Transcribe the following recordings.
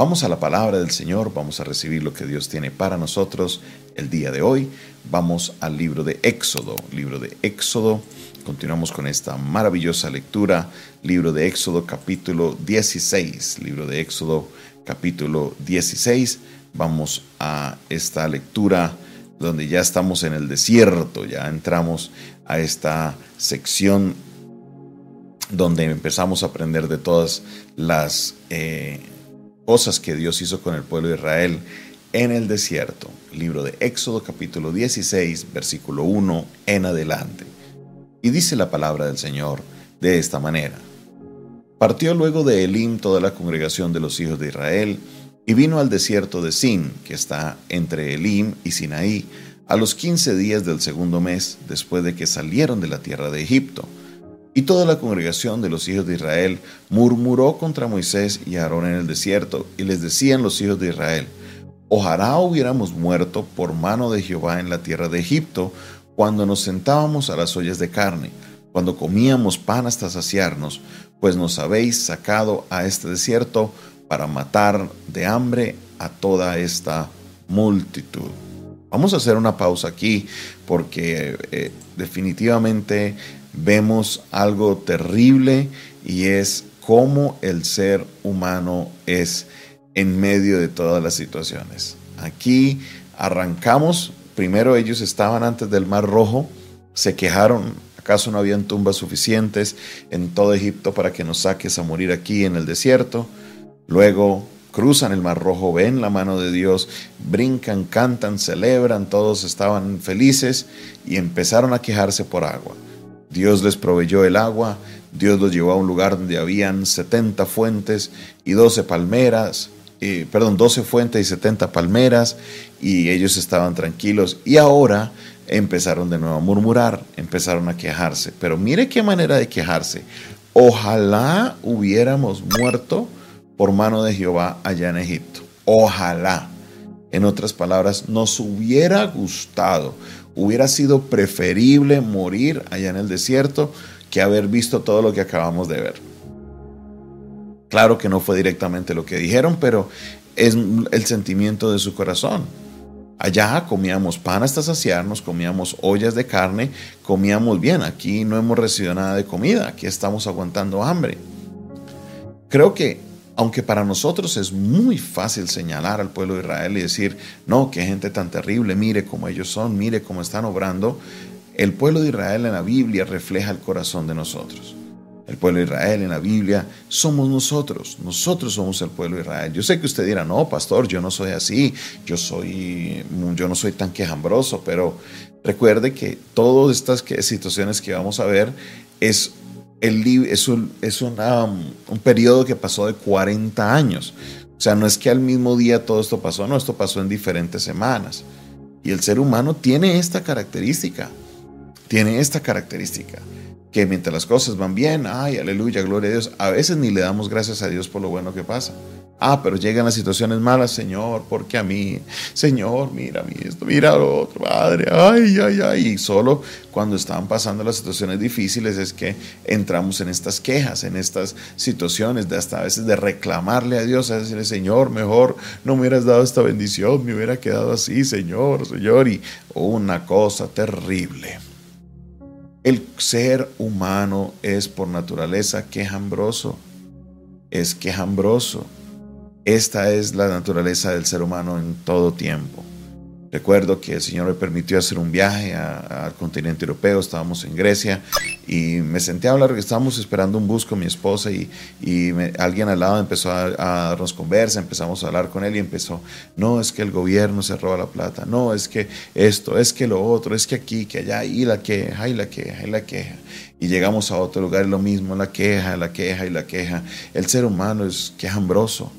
Vamos a la palabra del Señor, vamos a recibir lo que Dios tiene para nosotros el día de hoy. Vamos al libro de Éxodo, libro de Éxodo. Continuamos con esta maravillosa lectura, libro de Éxodo capítulo 16, libro de Éxodo capítulo 16. Vamos a esta lectura donde ya estamos en el desierto, ya entramos a esta sección donde empezamos a aprender de todas las eh, cosas que Dios hizo con el pueblo de Israel en el desierto. Libro de Éxodo capítulo 16, versículo 1 en adelante. Y dice la palabra del Señor de esta manera. Partió luego de Elim toda la congregación de los hijos de Israel, y vino al desierto de Sin, que está entre Elim y Sinaí, a los quince días del segundo mes después de que salieron de la tierra de Egipto. Y toda la congregación de los hijos de Israel murmuró contra Moisés y Aarón en el desierto, y les decían los hijos de Israel, Ojalá hubiéramos muerto por mano de Jehová en la tierra de Egipto, cuando nos sentábamos a las ollas de carne, cuando comíamos pan hasta saciarnos, pues nos habéis sacado a este desierto para matar de hambre a toda esta multitud. Vamos a hacer una pausa aquí porque eh, definitivamente vemos algo terrible y es cómo el ser humano es en medio de todas las situaciones. Aquí arrancamos, primero ellos estaban antes del Mar Rojo, se quejaron, ¿acaso no habían tumbas suficientes en todo Egipto para que nos saques a morir aquí en el desierto? Luego cruzan el Mar Rojo, ven la mano de Dios, brincan, cantan, celebran, todos estaban felices y empezaron a quejarse por agua. Dios les proveyó el agua, Dios los llevó a un lugar donde habían 70 fuentes y 12 palmeras, perdón, 12 fuentes y 70 palmeras y ellos estaban tranquilos y ahora empezaron de nuevo a murmurar, empezaron a quejarse. Pero mire qué manera de quejarse. Ojalá hubiéramos muerto por mano de Jehová allá en Egipto. Ojalá. En otras palabras, nos hubiera gustado, hubiera sido preferible morir allá en el desierto que haber visto todo lo que acabamos de ver. Claro que no fue directamente lo que dijeron, pero es el sentimiento de su corazón. Allá comíamos pan hasta saciarnos, comíamos ollas de carne, comíamos bien. Aquí no hemos recibido nada de comida, aquí estamos aguantando hambre. Creo que aunque para nosotros es muy fácil señalar al pueblo de Israel y decir, no, qué gente tan terrible, mire cómo ellos son, mire cómo están obrando, el pueblo de Israel en la Biblia refleja el corazón de nosotros. El pueblo de Israel en la Biblia somos nosotros, nosotros somos el pueblo de Israel. Yo sé que usted dirá, no, pastor, yo no soy así, yo, soy, yo no soy tan quejambroso, pero recuerde que todas estas situaciones que vamos a ver es el, es, un, es un periodo que pasó de 40 años. O sea, no es que al mismo día todo esto pasó, no, esto pasó en diferentes semanas. Y el ser humano tiene esta característica, tiene esta característica, que mientras las cosas van bien, ay, aleluya, gloria a Dios, a veces ni le damos gracias a Dios por lo bueno que pasa. Ah, pero llegan las situaciones malas, Señor, porque a mí, Señor, mira a mí esto, mira lo otro, Padre, ay, ay, ay. Y solo cuando están pasando las situaciones difíciles es que entramos en estas quejas, en estas situaciones de hasta a veces de reclamarle a Dios, a decirle, Señor, mejor no me hubieras dado esta bendición, me hubiera quedado así, Señor, Señor. Y una cosa terrible. El ser humano es por naturaleza quejambroso, es quejambroso esta es la naturaleza del ser humano en todo tiempo. Recuerdo que el Señor me permitió hacer un viaje al continente europeo, estábamos en Grecia y me senté a hablar, estábamos esperando un bus con mi esposa y, alguien al lado empezó a, darnos conversa, empezamos a hablar con él y empezó, no, es que el gobierno se roba la plata, no, es que esto, es que lo otro, es que aquí, que allá, y la queja, y la queja, y la queja. Y llegamos a otro lugar y lo mismo, la queja, la queja y la queja. El ser humano es quejambroso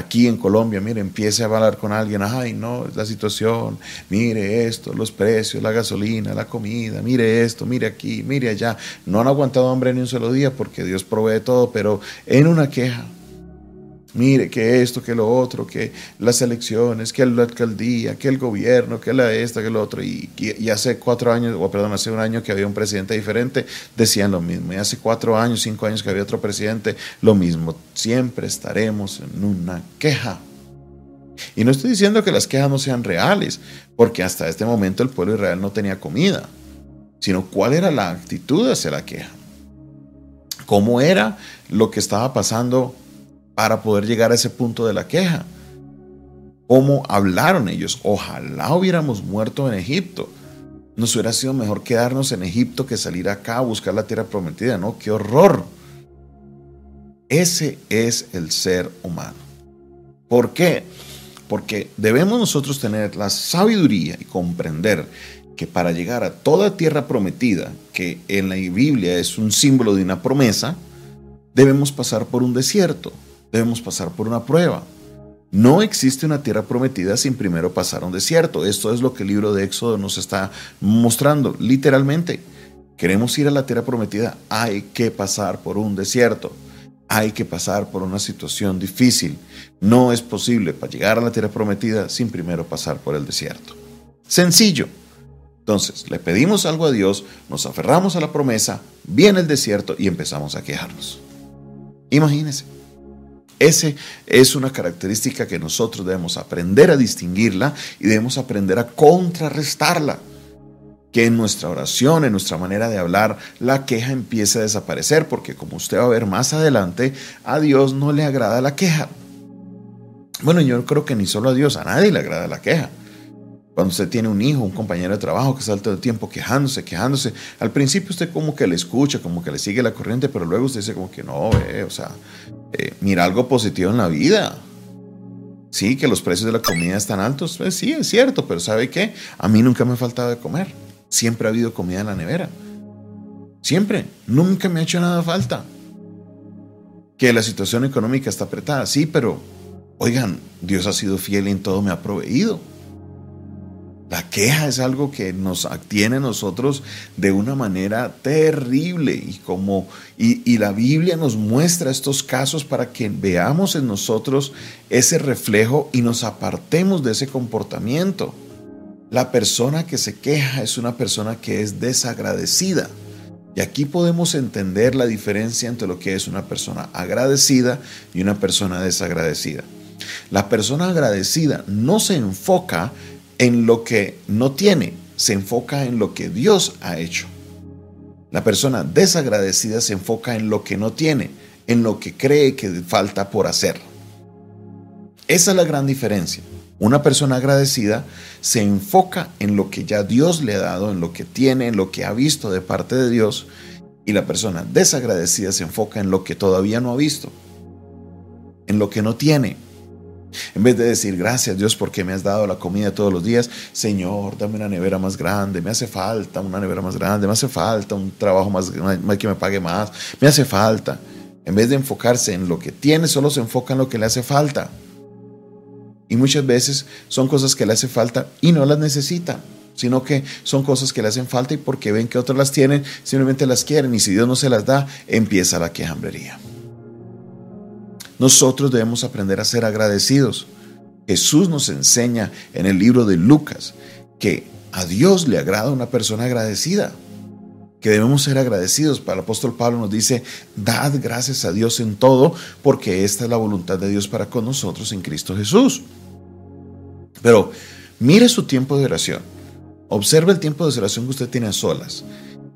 aquí en Colombia, mire, empiece a hablar con alguien, ay, no, es la situación, mire esto, los precios, la gasolina, la comida, mire esto, mire aquí, mire allá. No han aguantado hambre ni un solo día porque Dios provee todo, pero en una queja. Mire, que esto, que lo otro, que las elecciones, que la alcaldía, que el gobierno, que la esta, que lo otro. Y, hace cuatro años, o perdón, hace un año que había un presidente diferente, decían lo mismo. Y hace cuatro años, cinco años que había otro presidente, lo mismo. Siempre estaremos en una queja. Y no estoy diciendo que las quejas no sean reales, porque hasta este momento el pueblo Israel no tenía comida, sino cuál era la actitud hacia la queja. Cómo era lo que estaba pasando para poder llegar a ese punto de la queja. ¿Cómo hablaron ellos? Ojalá hubiéramos muerto en Egipto. Nos hubiera sido mejor quedarnos en Egipto que salir acá a buscar la tierra prometida. No, qué horror. Ese es el ser humano. ¿Por qué? Porque debemos nosotros tener la sabiduría y comprender que para llegar a toda tierra prometida, que en la Biblia es un símbolo de una promesa, debemos pasar por un desierto debemos pasar por una prueba. No existe una tierra prometida sin primero pasar un desierto. Esto es lo que el libro de Éxodo nos está mostrando, literalmente. Queremos ir a la tierra prometida, hay que pasar por un desierto. Hay que pasar por una situación difícil. No es posible para llegar a la tierra prometida sin primero pasar por el desierto. Sencillo. Entonces, le pedimos algo a Dios, nos aferramos a la promesa, viene el desierto y empezamos a quejarnos. Imagínense. Esa es una característica que nosotros debemos aprender a distinguirla y debemos aprender a contrarrestarla. Que en nuestra oración, en nuestra manera de hablar, la queja empiece a desaparecer, porque como usted va a ver más adelante, a Dios no le agrada la queja. Bueno, yo creo que ni solo a Dios, a nadie le agrada la queja. Cuando usted tiene un hijo, un compañero de trabajo que está todo el tiempo quejándose, quejándose, al principio usted como que le escucha, como que le sigue la corriente, pero luego usted dice como que no, o sea, eh, mira algo positivo en la vida. Sí, que los precios de la comida están altos, pues sí, es cierto, pero ¿sabe qué? A mí nunca me ha faltado de comer. Siempre ha habido comida en la nevera. Siempre, nunca me ha hecho nada falta. Que la situación económica está apretada, sí, pero oigan, Dios ha sido fiel y en todo me ha proveído. La queja es algo que nos tiene a nosotros de una manera terrible y como y, y, la Biblia nos muestra estos casos para que veamos en nosotros ese reflejo y nos apartemos de ese comportamiento. La persona que se queja es una persona que es desagradecida. Y aquí podemos entender la diferencia entre lo que es una persona agradecida y una persona desagradecida. La persona agradecida no se enfoca en lo que no tiene, se enfoca en lo que Dios ha hecho. La persona desagradecida se enfoca en lo que no tiene, en lo que cree que falta por hacer. Esa es la gran diferencia. Una persona agradecida se enfoca en lo que ya Dios le ha dado, en lo que tiene, en lo que ha visto de parte de Dios. Y la persona desagradecida se enfoca en lo que todavía no ha visto, en lo que no tiene, en vez de decir, gracias Dios porque me has dado la comida todos los días, Señor, dame una nevera más grande, me hace falta una nevera más grande, me hace falta un trabajo más, que me pague más, me hace falta. En vez de enfocarse en lo que tiene, solo se enfoca en lo que le hace falta. Y muchas veces son cosas que le hace falta y no las necesita, sino que son cosas que le hacen falta y porque ven que otros las tienen, simplemente las quieren y si Dios no se las da, empieza la quejambrería. Nosotros debemos aprender a ser agradecidos. Jesús nos enseña en el libro de Lucas que a Dios le agrada una persona agradecida, que debemos ser agradecidos. El apóstol Pablo nos dice, dad gracias a Dios en todo, porque esta es la voluntad de Dios para con nosotros en Cristo Jesús. Pero mire su tiempo de oración. Observe el tiempo de oración que usted tiene a solas.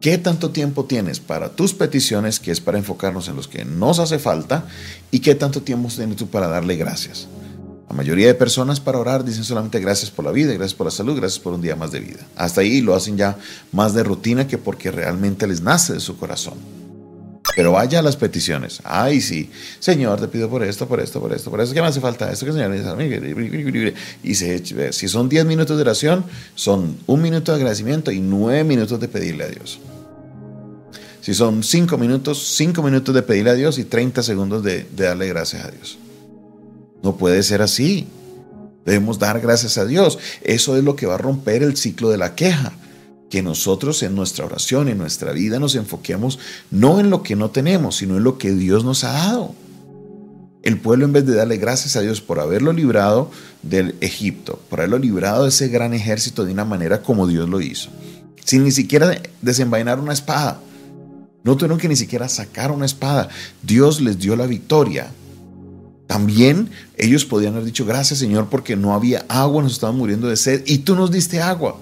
¿Qué tanto tiempo tienes para tus peticiones, que es para enfocarnos en los que nos hace falta? ¿Y qué tanto tiempo tienes tú para darle gracias? La mayoría de personas para orar dicen solamente gracias por la vida, gracias por la salud, gracias por un día más de vida. Hasta ahí lo hacen ya más de rutina que porque realmente les nace de su corazón. Pero vaya a las peticiones. Ay, sí. Señor, te pido por esto, por esto, por esto, por esto. ¿Qué me hace falta? Esto que Señor Y se, si son 10 minutos de oración, son un minuto de agradecimiento y 9 minutos de pedirle a Dios. Si son 5 minutos, 5 minutos de pedirle a Dios y 30 segundos de, de darle gracias a Dios. No puede ser así. Debemos dar gracias a Dios. Eso es lo que va a romper el ciclo de la queja que nosotros en nuestra oración, en nuestra vida, nos enfoquemos no en lo que no tenemos, sino en lo que Dios nos ha dado. El pueblo en vez de darle gracias a Dios por haberlo librado del Egipto, por haberlo librado de ese gran ejército de una manera como Dios lo hizo, sin ni siquiera desenvainar una espada. No tuvieron que ni siquiera sacar una espada. Dios les dio la victoria. También ellos podían haber dicho, gracias Señor, porque no había agua, nos estaban muriendo de sed y tú nos diste agua.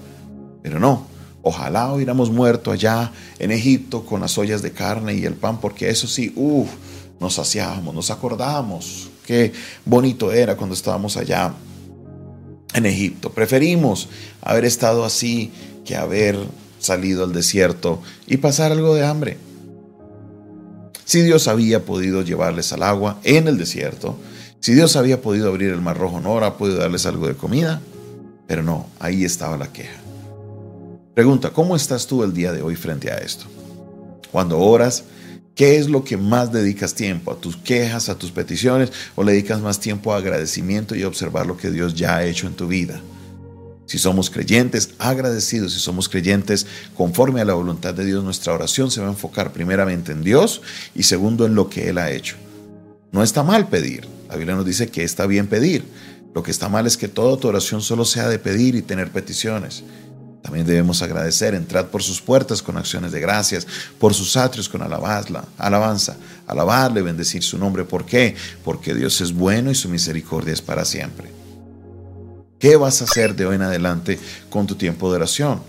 Pero no, ojalá hubiéramos muerto allá en Egipto con las ollas de carne y el pan, porque eso sí, uff, nos saciábamos, nos acordábamos qué bonito era cuando estábamos allá en Egipto. Preferimos haber estado así que haber salido al desierto y pasar algo de hambre. Si Dios había podido llevarles al agua en el desierto, si Dios había podido abrir el mar rojo, no habrá podido darles algo de comida. Pero no, ahí estaba la queja. Pregunta, ¿cómo estás tú el día de hoy frente a esto? Cuando oras, ¿Qué es lo que más dedicas tiempo? ¿A tus quejas, a tus peticiones? ¿O le dedicas más tiempo a agradecimiento y observar lo que Dios ya ha hecho en tu vida? Si somos creyentes, agradecidos, si somos creyentes conforme a la voluntad de Dios, nuestra oración se va a enfocar primeramente en Dios y segundo en lo que Él ha hecho. No está mal pedir. La Biblia nos dice que está bien pedir. Lo que está mal es que toda tu oración solo sea de pedir y tener peticiones. También debemos agradecer, entrad por sus puertas con acciones de gracias, por sus atrios con alabanza, alabanza, alabarle, bendecir su nombre. ¿Por qué? Porque Dios es bueno y su misericordia es para siempre. ¿Qué vas a hacer de hoy en adelante con tu tiempo de oración?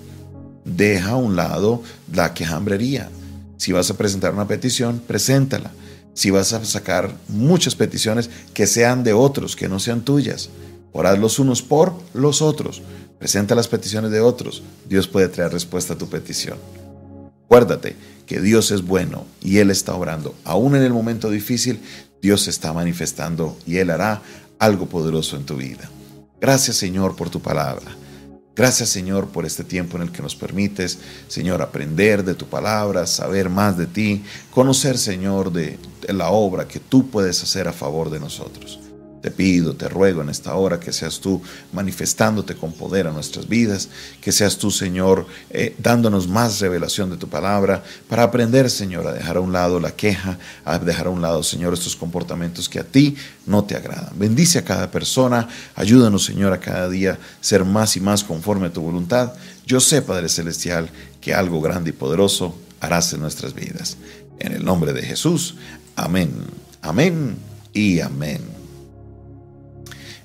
Deja a un lado la quejambrería. Si vas a presentar una petición, preséntala. Si vas a sacar muchas peticiones, que sean de otros, que no sean tuyas. Orad los unos por los otros. Presenta las peticiones de otros. Dios puede traer respuesta a tu petición. Acuérdate que Dios es bueno y Él está obrando. Aún en el momento difícil, Dios está manifestando y Él hará algo poderoso en tu vida. Gracias Señor por tu palabra. Gracias Señor por este tiempo en el que nos permites, Señor, aprender de tu palabra, saber más de ti, conocer, Señor, de, la obra que tú puedes hacer a favor de nosotros. Te pido, te ruego en esta hora que seas tú manifestándote con poder a nuestras vidas, que seas tú, Señor, eh, dándonos más revelación de tu palabra para aprender, Señor, a dejar a un lado la queja, a dejar a un lado, Señor, estos comportamientos que a ti no te agradan. Bendice a cada persona, ayúdanos, Señor, a cada día ser más y más conforme a tu voluntad. Yo sé, Padre Celestial, que algo grande y poderoso harás en nuestras vidas. En el nombre de Jesús. Amén. Amén y amén.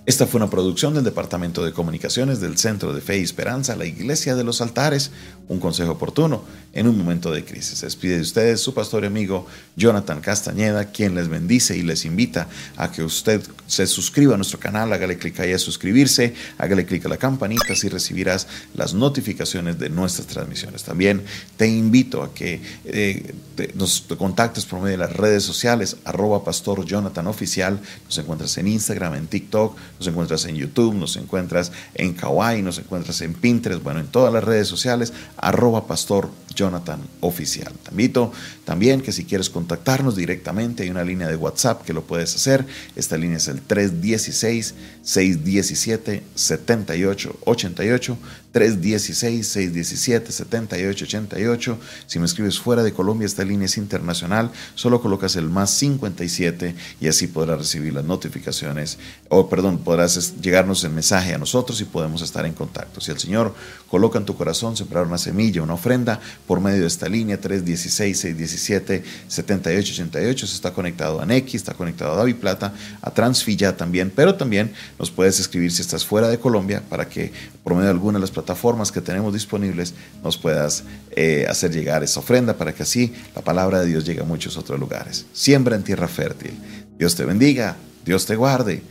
Esta fue una producción del Departamento de Comunicaciones del Centro de Fe y Esperanza, la Iglesia de los Altares, un consejo oportuno en un momento de crisis. Se despide de ustedes su pastor y amigo Jonathan Castañeda, quien les bendice y les invita a que usted se suscriba a nuestro canal, hágale clic ahí a suscribirse, hágale clic a la campanita si recibirás las notificaciones de nuestras transmisiones. También te invito a que eh, nos contactes por medio de las redes sociales, arroba pastor Jonathan Oficial, nos encuentras en Instagram, en TikTok, nos encuentras en YouTube, nos encuentras en Kawaii, nos encuentras en Pinterest, bueno, en todas las redes sociales, arroba pastor Jonathan Oficial. Te invito también que si quieres contactarnos directamente, hay una línea de WhatsApp que lo puedes hacer. Esta línea es el 316-617-7888. 316-617-7888. Si me escribes fuera de Colombia, esta línea es internacional. Solo colocas el más 57 y así podrás recibir las notificaciones, o perdón, podrás llegarnos el mensaje a nosotros y podemos estar en contacto. Si el Señor coloca en tu corazón sembrar una semilla, una ofrenda, por medio de esta línea 316-617-7888, se está conectado a Nequi, está conectado a David Plata, a Transfilla también, pero también nos puedes escribir si estás fuera de Colombia para que por medio de alguna de las plataformas que tenemos disponibles nos puedas eh, hacer llegar esa ofrenda para que así la palabra de Dios llegue a muchos otros lugares. Siembra en tierra fértil. Dios te bendiga, Dios te guarde.